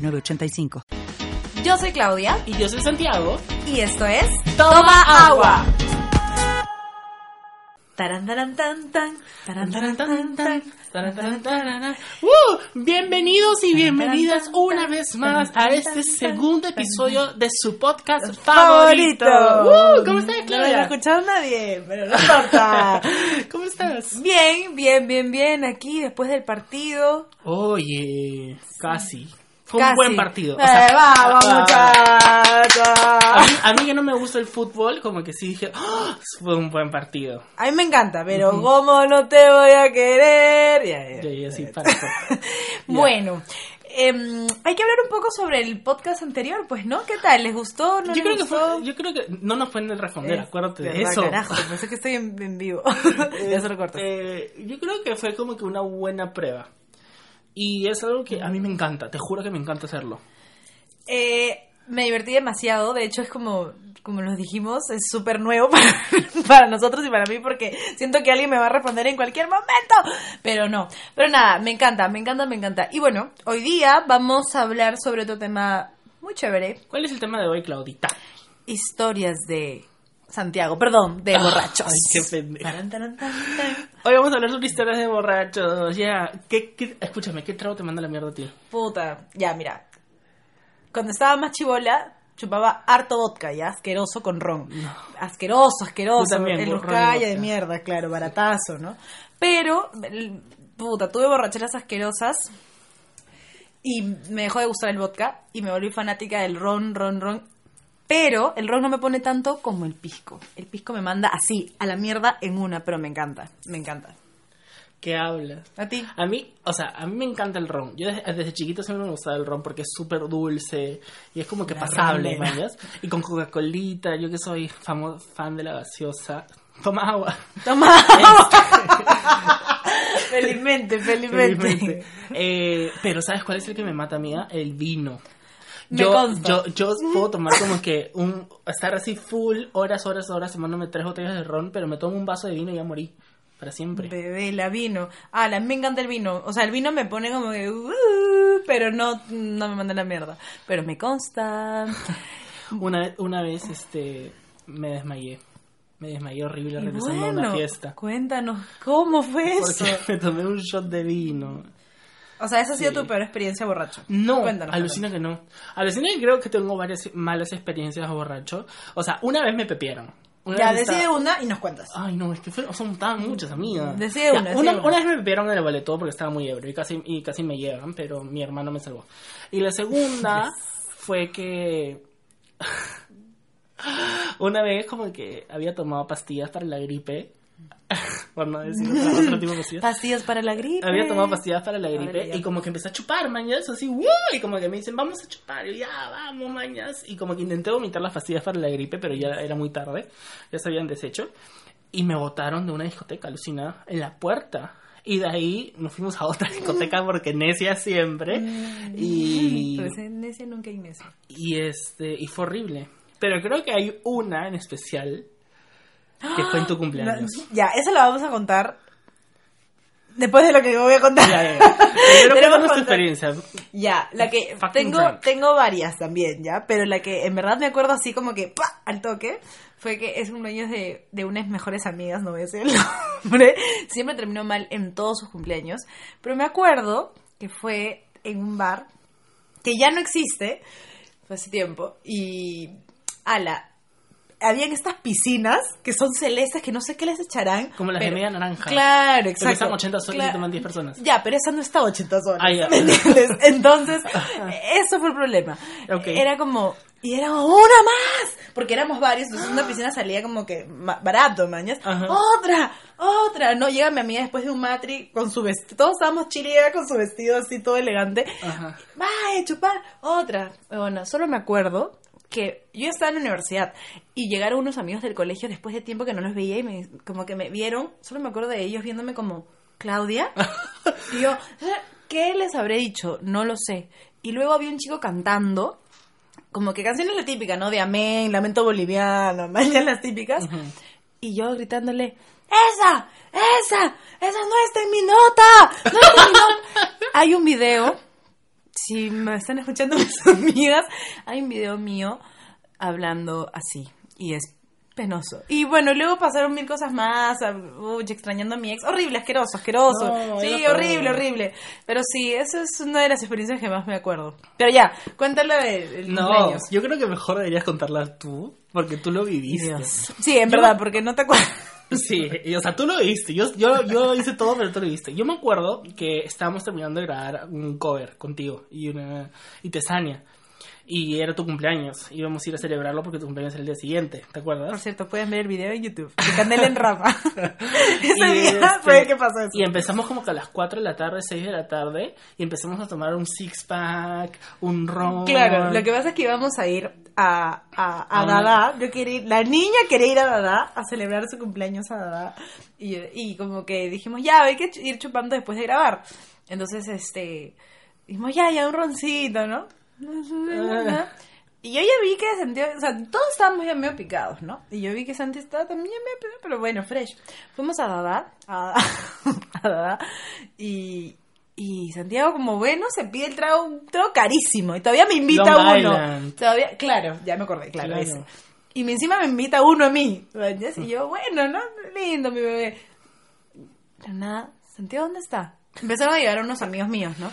906985. Yo soy Claudia Y yo soy Santiago. y esto es Toma agua. Taran, taran, tan, tan, taran, taran, tan, tan, taran, taran, tan. ¡Uh! Bienvenidos y bienvenidas una vez más a este segundo episodio de su podcast favorito. ¡Uh! ¿Cómo estás, No lo Claudia? ha escuchado nadie, pero no importa. ¿Cómo estás? Bien, bien, bien, bien. Aquí después del partido. Oye, casi. Fue Casi. un buen partido. O Eh, sea, vamos, ah, a, muchachos. mí, a mí que no me gusta el fútbol, como que sí dije, ¡Ah! fue un buen partido. A mí me encanta, pero ¿cómo no te voy a querer? Ya, ya. Sí, para, para. Bueno, em, hay que hablar un poco sobre el podcast anterior, pues, ¿no? ¿Qué tal? ¿Les gustó? ¿No Yo les creo, que fue, yo creo que no nos pueden responder, Es acuérdate de verdad, eso. Carajo, pensé que estoy en, en vivo. ya se lo cortas. Eh, yo creo que fue como que una buena prueba. Y es algo que a mí me encanta, te juro que me encanta hacerlo. Eh, me divertí demasiado, de hecho es como, como nos dijimos, es súper nuevo para, para nosotros y para mí porque siento que alguien me va a responder en cualquier momento, pero no, pero nada, me encanta, me encanta, me encanta. Y bueno, hoy día vamos a hablar sobre otro tema muy chévere, ¿Cuál es el tema de hoy, Claudita? historias de Santiago, perdón, de borrachos. Ay, qué tan. Hoy vamos a hablar sobre historias de borrachos. Ya, ¿Qué, qué- escúchame, ¿qué trago te manda la mierda ti? Puta, ya, mira. Cuando estaba más chivola, chupaba harto vodka, ya, asqueroso con ron. Asqueroso, asqueroso. Yo también, y Ruscaya de mierda, claro, baratazo, ¿no? Pero, puta, tuve borracheras asquerosas y me dejó de gustar el vodka y me volví fanática del ron, ron, ron. Pero el ron no me pone tanto como el pisco. El pisco me manda así, a la mierda en una, pero me encanta, me encanta. ¿Qué hablas? ¿A ti? A mí, o sea, a mí me encanta el ron. Yo desde, desde chiquito siempre me gustaba el ron porque es súper dulce y es como que La pasable. Y con Coca-Colita, yo que soy famo- fan de la gaseosa. Toma agua. Toma. felizmente, felizmente. Felizmente. Eh, pero ¿sabes cuál es el que me mata, amiga? El vino. Yo, yo, yo puedo tomar como que un estar así full horas, horas, horas tomándome tres botellas de ron, pero me tomo un vaso de vino y ya morí para siempre. Bebé, la vino. Ah, la, me encanta el vino. O sea, el vino me pone como que... "Uh", pero no, no me manda la mierda. Pero me consta. Una una vez, este, me desmayé. Me desmayé horrible regresando a una fiesta. cuéntanos, ¿cómo fue eso? Porque me tomé un shot de vino. O sea, esa ha sido Sí. tu peor experiencia borracho. No, Cuéntanos, alucina que no. Alucina que creo que tengo varias malas experiencias borracho. O sea, una vez me pepieron. Una Ya, decide estaba- una y nos cuentas. Ay, no, es que son tan muchas, amigas. Decide Ya, una, decide una. una vez me pepieron en el boleto porque estaba muy ebrio y casi, y casi me llevan, pero mi hermano me salvó. Y la segunda fue que... una vez como que había tomado pastillas para la gripe. por no decir otro, otro tipo de pastillas. Pastillas para la gripe. Había tomado pastillas para la gripe y como que empecé a chupar, mañas, así, ¡wow! Y como que me dicen, vamos a chupar, y ya, vamos, mañas. Y como que intenté vomitar las pastillas para la gripe, pero ya era muy tarde, ya se habían deshecho. Y me botaron de una discoteca alucinada en la puerta. Y de ahí nos fuimos a otra discoteca porque necia siempre. Y, Pero ese necio nunca hay necio. y este, y fue horrible. Pero creo que hay una en especial que fue en tu cumpleaños. Ya, esa la vamos a contar después de lo que voy a contar. Ya, ya. Pero Tenemos tu experiencia. Ya, la que Fucking tengo, drunk. tengo varias también, ¿ya? Pero la que en verdad me acuerdo así como que ¡pa! al toque fue que es cumpleaños de, de unas mejores amigas, no voy a decir el nombre. Siempre terminó mal en todos sus cumpleaños. Pero me acuerdo que fue en un bar que ya no existe, fue hace tiempo, y ala, habían estas piscinas que son celestes que no sé qué les echarán. Como las de pero- media naranja. Claro, Pero exacto. están 80 soles y Claro. toman 10 personas. Ya, pero esa no está 80 soles. Ah, ya. ¿Me entiendes? Entonces, eso fue el problema. Ok. Era como, y era una más, porque éramos varios, entonces una piscina salía como que barato, mañas. Ajá. Otra, otra, no, llega mi amiga después de un matri con su vestido, todos estábamos chile y ella con su vestido así todo elegante. Ajá. Vaya, chupar, otra. Bueno, solo me acuerdo que yo estaba en la universidad y llegaron unos amigos del colegio después de tiempo que no los veía y me, como que me vieron, solo me acuerdo de ellos viéndome como, Claudia. y yo, ¿qué les habré dicho? No lo sé. Y luego había un chico cantando, como que canciones la típica, ¿no? De Amén, Lamento Boliviano, ya las típicas. Y yo gritándole, ¡Esa! ¡Esa! ¡Esa no está en mi nota! ¡No está en mi nota! Hay un video, si me están escuchando mis amigas, hay un video mío hablando así. Y es penoso. Y bueno, luego pasaron mil cosas más, a- uy, extrañando a mi ex. Horrible, asqueroso, asqueroso. No, sí, horrible, horrible. Pero sí, esa es una de las experiencias que más me acuerdo. Pero ya, cuéntale de- No, cumpleaños. yo creo que mejor deberías contarla tú, porque tú lo viviste. Dios. Sí, en verdad, porque no te acuerdas. Sí, y, o sea, tú lo viste. Yo, yo, yo hice todo, pero tú lo viste. Yo me acuerdo que estábamos terminando de grabar un cover contigo y una y Tesania. Y era tu cumpleaños. Íbamos a ir a celebrarlo porque tu cumpleaños era el día siguiente. ¿Te Por acuerdas? cierto, pueden ver el video en YouTube. De Canela en Rama. Ese día este, fue que pasó eso. Y empezamos como que a las 4 de la tarde, 6 de la tarde. Y empezamos a tomar un six pack, un ron. Claro, lo que pasa es que íbamos a ir a, a, a Dada. Yo quería ir, la niña quería ir a Dada a celebrar su cumpleaños a Dada. Y, y como que dijimos, ya, hay que ir chupando después de grabar. Entonces, este, dijimos, ya, ya, un roncito, ¿no? Y yo ya vi que sentía, o sea, todos estábamos ya medio picados, ¿no? Y yo vi que Santi estaba también medio picado, pero bueno, fresh. Fuimos a Dada, a, a Dada, y, y Santiago como bueno se pide el trago, un trago carísimo, y todavía me invita Long uno. Island. Todavía, claro, ya me acordé, claro, Claro. ese. Y encima me invita uno a mí. Y yo, bueno, ¿no? Lindo mi bebé. Pero nada, Santiago, ¿dónde está? Empezaron a llegar unos amigos míos, ¿no?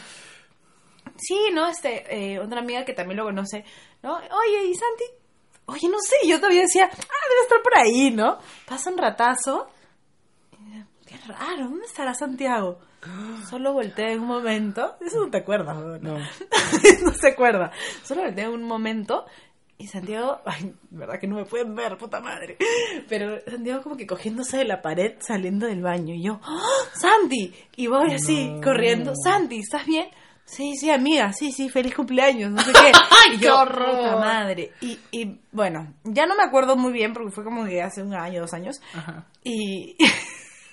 Sí, ¿no? Este, eh, otra amiga que también lo conoce, ¿no? Oye, ¿y Santi? Oye, no sé, yo todavía decía, ah, debe estar por ahí, ¿no? Pasa un ratazo. Qué raro, ¿dónde estará Santiago? Solo volteé en un momento. Eso no te acuerdas, ¿no? No. no se acuerda. Solo volteé en un momento y Santiago, ay, verdad que no me pueden ver, puta madre. Pero Santiago como que cogiéndose de la pared saliendo del baño. Y yo, ¡Ah! ¡Santi! Y voy así, No. corriendo. Santi, ¿estás bien? Sí, sí, amiga, sí, sí, feliz cumpleaños, no sé qué. ¡Ay, qué yo, horror! puta madre. Y, y bueno, ya no me acuerdo muy bien porque fue como que hace un año, dos años. Ajá. Y,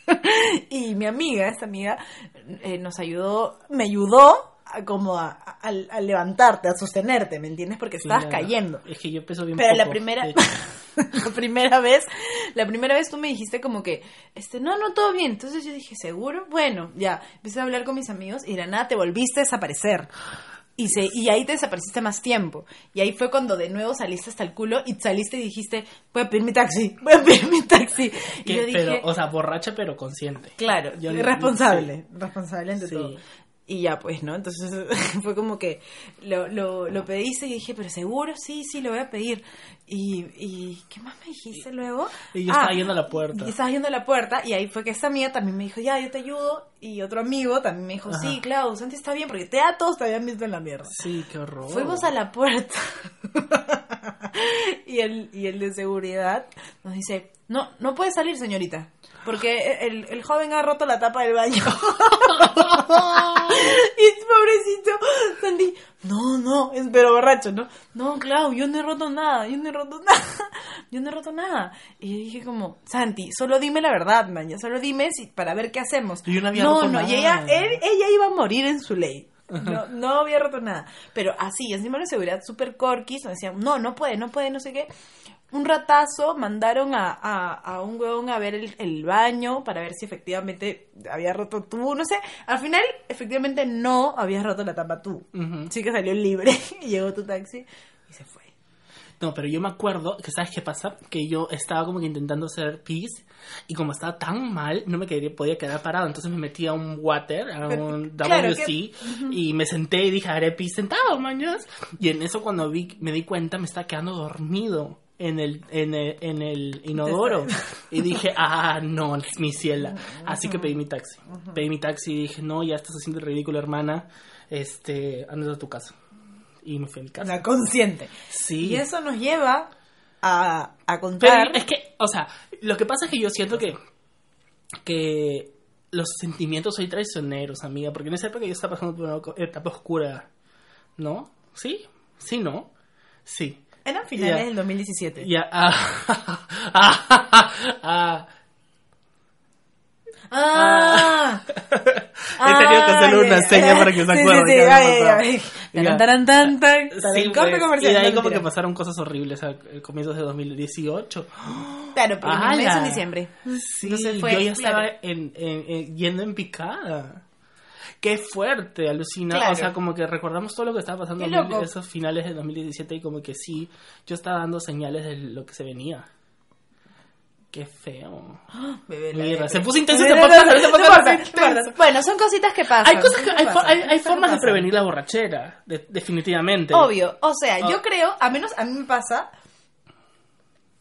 y mi amiga, esta amiga, eh, nos ayudó, me ayudó a, como a, a- a levantarte, a sostenerte, ¿me entiendes? Porque estabas cayendo. Es que yo peso bien Pero la primera. la primera vez, la primera vez tú me dijiste como que, este, no, no, todo bien. Entonces yo dije, ¿seguro? Bueno, ya, empecé a hablar con mis amigos y de la nada te volviste a desaparecer. Y, se, y ahí te desapareciste más tiempo. Y ahí fue cuando de nuevo saliste hasta el culo y saliste y dijiste, voy a pedir mi taxi, voy a pedir mi taxi. Y yo dije, pero, o sea, borracha pero consciente. Claro, Yo- responsable, responsable ante Sí. todo. Y ya, pues, ¿no? Entonces fue como que lo, lo, lo pediste y dije, pero seguro, sí, sí, lo voy a pedir. Y, y ¿qué más me dijiste luego? Y yo estaba yendo a la puerta. Y estabas yendo a la puerta y ahí fue que esta amiga también me dijo, ya, yo te ayudo. Y otro amigo también me dijo, sí. Clau, Santi está bien, porque te a todos te habían visto en la mierda. Sí, qué horror. Fuimos a la puerta y, el, y el de seguridad nos dice, no, no puede salir señorita, porque el, el joven ha roto la tapa del baño. y pobrecito, Sandy, no, no, es pero borracho, ¿no? No, Clau, yo no he roto nada, yo no he roto nada, yo no he roto nada. Y yo dije como, Santi, solo dime la verdad, maña, solo dime si, para ver qué hacemos. Yo no había no, roto no, y ella, él- ella iba a morir en su ley. No, no había roto nada. Pero así, encima de seguridad súper corquis, nos decían, no, no puede, no puede, no sé qué. Un ratazo mandaron a, a, a un huevón a ver el, el baño para ver si efectivamente había roto tú, no sé. Al final, efectivamente, no habías roto la tapa tú. Sí que salió libre y llegó tu taxi y se fue. No, pero yo me acuerdo que, ¿sabes qué pasa? Que yo estaba como que intentando hacer pis y como estaba tan mal, no me quería, podía quedar parado. Entonces me metí a un water, a un claro, WC que- y me senté y dije, haré pis sentado, mañas. Y en eso cuando vi, me di cuenta, me estaba quedando dormido en el, en el, en el inodoro. Y dije, ah, no, es mi ciela. Así que pedí mi taxi. Pedí mi taxi y dije, no, ya estás haciendo el ridículo, hermana. Este, andas a tu casa. Y me fui a mi casa. La consciente. Sí. Y eso nos lleva a, a Pero contar. es que, o sea, lo que pasa es que yo siento que, que los sentimientos soy traicioneros, amiga, porque en esa época yo estaba pasando por una etapa oscura, ¿no? ¿Sí? ¿Sí, no? Sí. Eran finales Ya. del 2017. Ya, ah, ah, ah, Ah, He tenido que hacerle una Ay, seña para que se acuerde Sí, y de ahí No, como que pasaron cosas horribles a comienzos de 2018. Claro, pero ¡Hala! en diciembre. Sí, Entonces fue, yo ya estaba en, en- en- yendo en picada. Qué fuerte, alucinado. Claro. O sea, como que recordamos todo lo que estaba pasando en esos finales de 2017 y como que sí, yo estaba dando señales de lo que se venía. Qué feo. Bebé, Mira, se puso intenso este podcast. Bueno, son cositas que pasan. Hay, cosas que, hay, pasan, hay- formas de prevenir la borrachera, de- definitivamente. Obvio, o sea, yo creo, a menos a mí me pasa,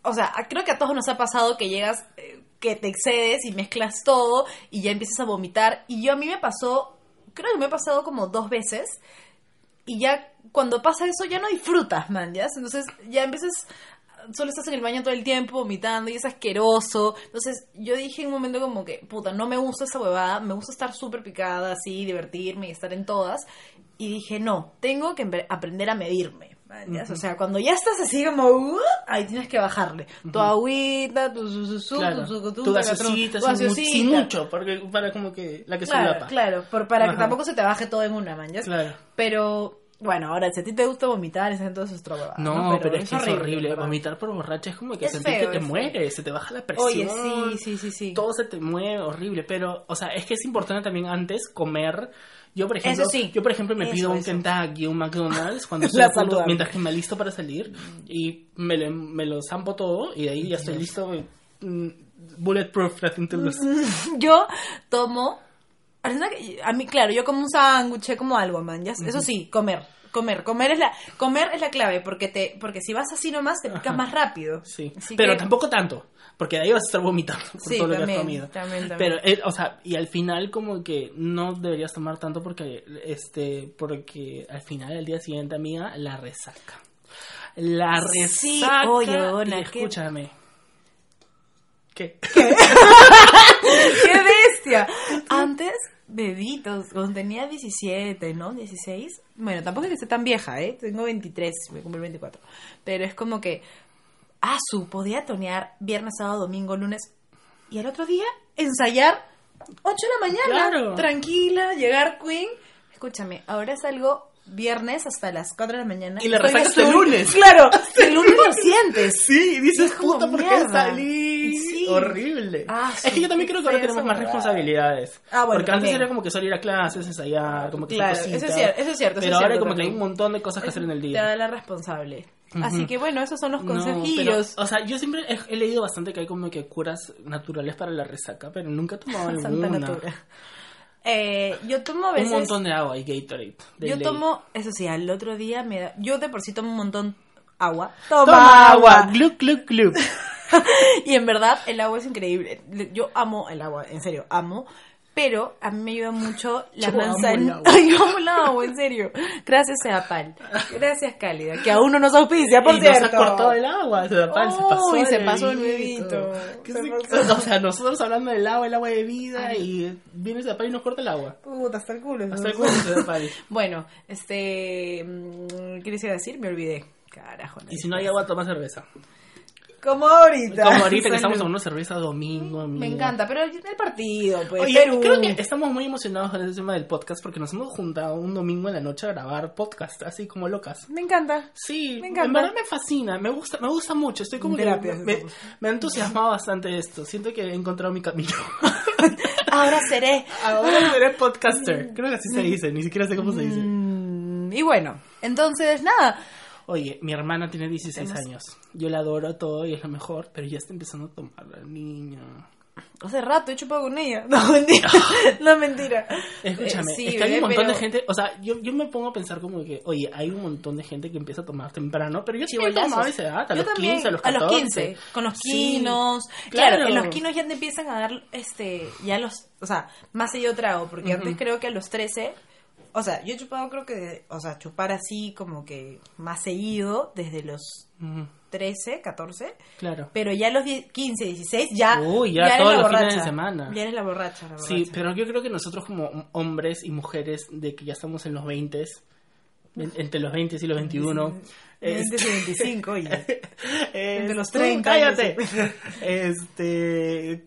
o sea, creo que a todos nos ha pasado que llegas, eh, que te excedes y mezclas todo y ya empiezas a vomitar. Y yo a mí me pasó, creo que me ha pasado como dos veces y ya cuando pasa eso ya no disfrutas, man, ¿ya? Entonces ya empiezas, solo estás en el baño todo el tiempo vomitando y es asqueroso. Entonces yo dije en un momento como que, puta, no me gusta esa huevada, me gusta estar súper picada, así, divertirme y estar en todas. Y dije, no, tengo que aprender a medirme. O sea, cuando ya estás así como, uh, ahí tienes que bajarle. Tu agüita, tu su, su, su, Claro, tu, su, tu, tu tu, gaseosita, sin, mucho, porque para como que la que se Claro, lapa. claro, por- para que tampoco se te baje todo en una, man, ¿ya? Claro. Pero, bueno, ahora, si a ti te gusta vomitar, es entonces otra huevada, No, pero, es que es horrible. Vomitar por borracha es como que Es sentir feo, que te es mueres, se te baja la presión. Oye, sí, sí, sí, sí. Todo se te mueve horrible. Pero, o sea, es que es importante también antes comer. Yo, por ejemplo, sí. yo, por ejemplo me Eso, pido un eso. Kentucky, un McDonald's cuando estoy punto- mientras que me listo para salir y me lo, me lo zampo todo y de ahí ya estoy listo. mm, Bulletproof, nothing to lose. Yo tomo. Que A mí, claro, yo como un sándwich, como algo, man. ya- Eso sí, comer. Comer, comer es la, comer es la clave, porque te, porque si vas así nomás te picas Ajá. más rápido. Sí, Así pero que- tampoco tanto, porque de ahí vas a estar vomitando por Sí, todo lo que también, has comido. también, también. Pero, eh, o sea, y al final como que no deberías tomar tanto porque, este, porque al final, al día siguiente, amiga, la resaca. La resaca. Sí, oye, huevona, y qué- escúchame. ¿Qué? ¡Qué bestia! Antes, bebitos, cuando tenía 17, ¿no? 16. Bueno, tampoco es que esté tan vieja, ¿eh? Tengo 23, me cumplo el 24. Pero es como que, ah, su, podía tonear viernes, sábado, domingo, lunes. Y al otro día, ensayar 8 de la mañana. Claro. Tranquila, llegar Queen. Escúchame, ahora salgo viernes hasta las 4 de la mañana. Y Estoy resacas el lunes. Claro, el lunes lo sientes. Sí, dices, Es puta, ¿por qué salí? Sí. Horrible. Ah, es que yo también creo que ahora tenemos más responsabilidades. Ah, bueno, Porque antes era como que solo ir a clases, ensayar, como que Claro, eso es cositas. cierto, eso es cierto, eso Pero es ahora cierto como que hay un montón de cosas que hacer en el Te día. da la responsable. Así que bueno, esos son los No, consejillos. pero, o sea, yo siempre he, he leído bastante que hay como que curas naturales para la resaca, pero nunca he tomado Santa natura. Eh, yo tomo a Un veces. montón de agua y Gatorade. de yo ley. tomo, eso sí, al otro día me da. Yo de por sí tomo un montón agua. Toma agua, gluc, gluc, gluc. y en verdad, el agua es increíble. Yo amo el agua, en serio, amo. Pero a mí me ayuda mucho la Yo amo el manzana. agua. Yo amo el agua, en serio. Gracias, Seapal. Gracias, Cálida. Que aún no nos auspicia, por y cierto. ha cortado el agua, se, tapó, se pasó Uy, el se pasó el bebito. bebito. ¿Qué Se se- pasó. O sea, nosotros hablando del agua, el agua de vida, y viene Zapal y nos corta el agua. Puta, hasta el culo. Hasta el culo de Zapal. Bueno, este. mm, ¿Qué les iba a decir? Me olvidé. Carajo. Y si no hay agua, toma cerveza. Como ahorita. Como ahorita que estamos tomando cerveza domingo, amigo. Me encanta, pero el partido, pues. Oye, Perú. creo que estamos muy emocionados con este tema del podcast porque nos hemos juntado un domingo en la noche a grabar podcast, así como locas. Me encanta. Sí, Me encanta. en verdad me fascina, me gusta, me gusta mucho. Estoy como que Terapia, me, estamos. me ha entusiasmado bastante esto. Siento que he encontrado mi camino. Ahora seré. Ahora seré podcaster. Creo que así se dice, ni siquiera sé cómo se dice. Mm, y bueno, entonces, nada. Oye, mi hermana tiene 16 años. Yo la adoro todo y es lo mejor, pero ya está empezando a tomar la niña. Hace rato he chupado con ella. No, mentira. no, mentira. Escúchame, Eh, sí, es que hay un montón pero- de gente, o sea, yo, yo me pongo a pensar como que, oye, hay un montón de gente que empieza a tomar temprano, pero yo también Chibolazos. tomaba a esa edad, a Yo los también, 15, a los 14. 15, con los Sí, quinos. Claro, claro. en los quinos ya te empiezan a dar, este, ya los, o sea, más allá trago, porque antes creo que a los 13 O sea, yo he chupado creo que, o sea, chupar así como que más seguido desde los Ujú, 13, 14, Claro. pero ya a los 10, 15, 16 ya, Uy, ya eres todos los fines de semana. Ya eres la borracha, la Sí, borracha. pero yo creo que nosotros como hombres y mujeres de que ya estamos en los 20, en- entre los 20 y los 21, 20 y 25, y Entre los 30 cállate. años. Este,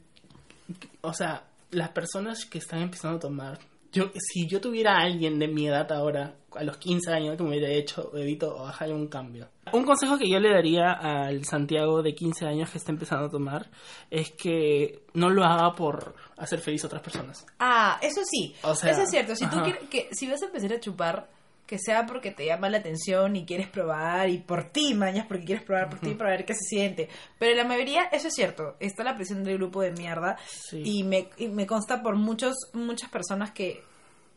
o sea, las personas que están empezando a tomar, yo si yo tuviera a alguien de mi edad ahora, a los 15 años que me hubiera hecho, evito bajarle un cambio. Un consejo que yo le daría al Santiago de 15 años que está empezando a tomar es que no lo haga por hacer feliz a otras personas. Ah, eso sí. O sea, eso es cierto. Si tú quieres, que si vas a empezar a chupar, que sea porque te llama la atención y quieres probar y por ti, mañas, porque quieres probar por ti para ver qué se siente. Pero la mayoría, eso es cierto. Está la presión del grupo de mierda Sí. y me, y me consta por muchos muchas personas que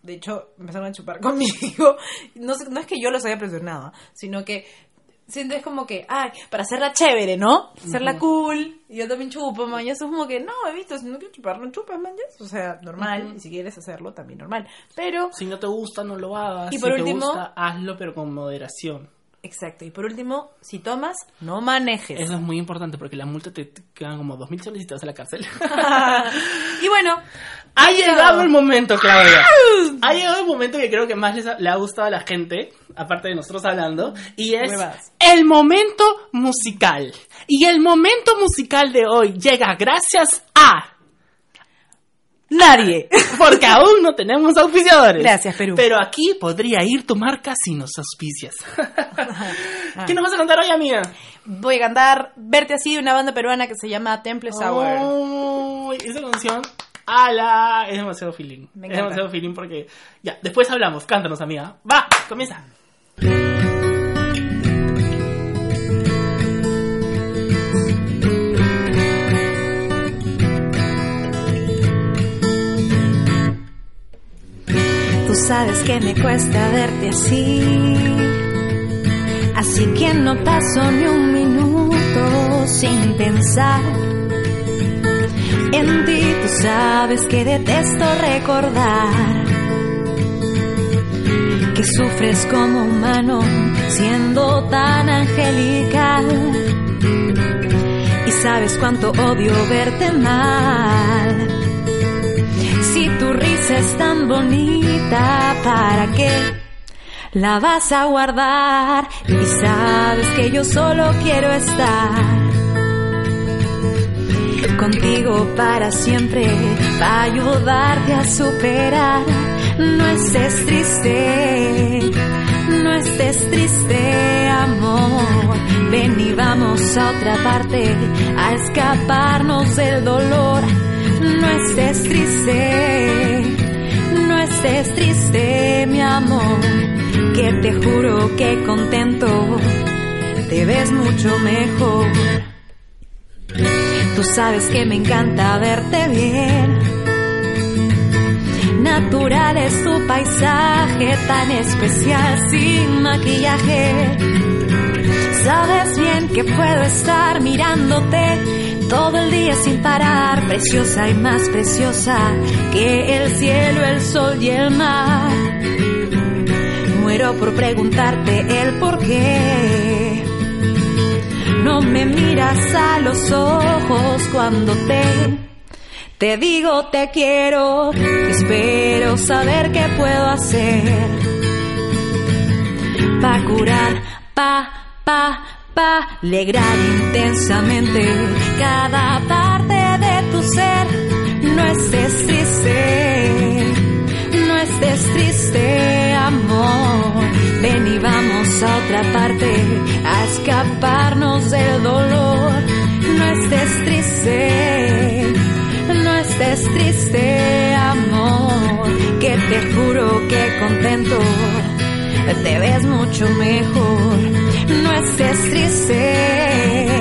de hecho empezaron a chupar conmigo. No, no es que yo los haya presionado, sino que sientes como que, ay, para hacerla chévere, ¿no? Hacerla cool. Y yo también chupo, mañas. Es como que, no, he visto, si no quieres chupar, no chupas, mañas. O sea, normal. Y si quieres hacerlo, también normal. Pero, Si no te gusta, no lo hagas. Y si por te último- gusta, hazlo, pero con moderación. exacto. Y por último, si tomas, no manejes. Eso es muy importante porque la multa te, te quedan como 2.000 soles y te vas a la cárcel. y bueno, ha llegado el momento, Claudia. Ha llegado el momento que creo que más les ha- le ha gustado a la gente, aparte de nosotros hablando, y es Huevas. el momento musical. Y el momento musical de hoy llega gracias a... nadie. Porque aún no tenemos auspiciadores. Gracias, Perú. Pero aquí podría ir tu marca si nos auspicias. ¿Qué nos vas a contar hoy, amiga? Voy a cantar Verte así de una banda peruana que se llama Temple Sour. Uy, esa canción, ala, es demasiado feeling. Me es demasiado feeling porque ya, después hablamos, cántanos, amiga. Va, comienza. Tú sabes que me cuesta verte así. Así que no paso ni un minuto sin pensar en ti. Tú sabes que detesto recordar que sufres como humano siendo tan angelical. Y sabes cuánto odio verte mal. Si tu risa es tan bonita, ¿para qué la vas a guardar? Y sabes que yo solo quiero estar contigo para siempre, para ayudarte a superar. No estés triste, no estés triste, amor. Ven y vamos a otra parte, a escaparnos del dolor. No estés triste, no estés triste, mi amor. Que te juro que contento, te ves mucho mejor. Tú sabes que me encanta verte bien. Natural es tu paisaje tan especial sin maquillaje. Sabes bien que puedo estar mirándote todo el día sin parar, preciosa y más preciosa que el cielo, el sol y el mar. Muero por preguntarte el por qué. Me miras a los ojos cuando te te digo te quiero. Espero saber qué puedo hacer pa curar, pa pa pa alegrar intensamente cada parte de tu ser. Contento te ves mucho mejor. No estés triste,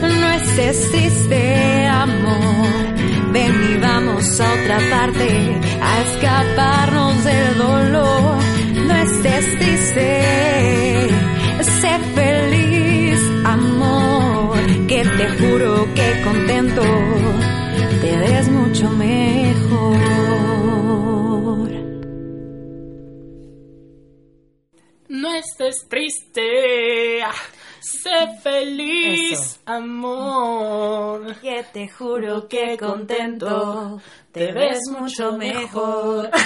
no estés triste, amor. Ven y vamos a otra parte a escaparnos del dolor. No estés triste, sé feliz, amor. Que te juro que contento te ves mucho mejor. Triste. Ah, Sé feliz, Eso. amor. Que te juro que contento, te ves mucho mejor.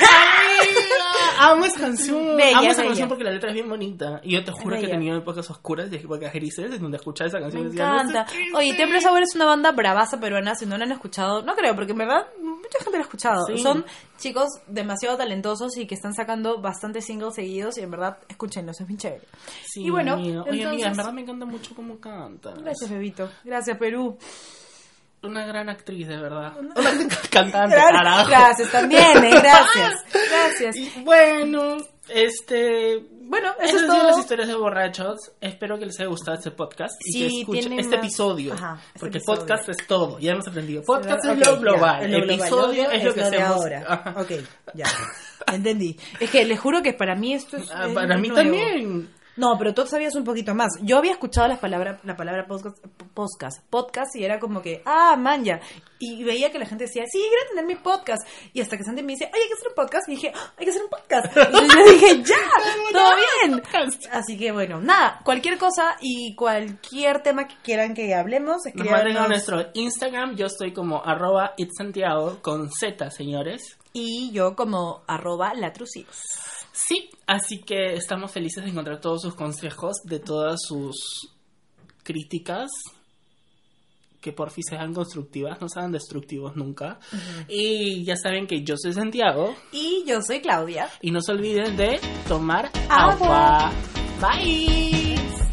Amo esa canción. Bella, Amo esa bella. canción porque la letra es bien bonita. Y yo te juro que he tenido épocas oscuras y épocas grises en donde escuchaba esa Me canción. y decía, "No encanta. Oye, hice". Templo Sabor es una banda bravaza peruana. Si no la han escuchado, no creo, porque en verdad mucha gente la ha escuchado. Sí. Son chicos demasiado talentosos y que están sacando bastantes singles seguidos. Y en verdad, escúchenlos, es bien chévere. Sí, y bueno. Oye, amiga, en verdad me encanta mucho cómo canta. Gracias, Bebito. Gracias, Perú. Una gran actriz, de verdad. Una cantante, Gracias, carajo. gracias también, eh, gracias. Gracias. Y bueno, este. Bueno, eso Esas es todo. las historias de borrachos. Espero que les haya gustado este podcast y que escuchen este más- episodio. Ajá, este porque episodio. podcast es todo. Ya hemos aprendido. Podcast Ok, es lo ya, global. episodio es lo que hacemos. ahora. Ok, ya. Entendí. Es que les juro que para mí esto es. Ah, Para mí nuevo. también. No, pero tú sabías un poquito más. Yo había escuchado la palabra, la palabra podcast, podcast, podcast y era como que, ah, man, ya. Y veía que la gente decía, sí, quiero tener mi podcast. Y hasta que Santi me dice, oye, hay que hacer un podcast. Y dije, "Ah, hay que hacer un podcast. Y yo dije, ya, todo bien. Así que bueno, nada, cualquier cosa y cualquier tema que quieran que hablemos, manden a nuestro Instagram. Yo estoy como arroba itsantiago con Z, señores. Y yo como arroba latrucidos. Sí, así que estamos felices de encontrar todos sus consejos, de todas sus críticas, que por fin sean constructivas, no sean destructivos nunca. Y ya saben que yo soy Santiago Y yo soy Claudia. y no se olviden de tomar Agua. agua. Bye.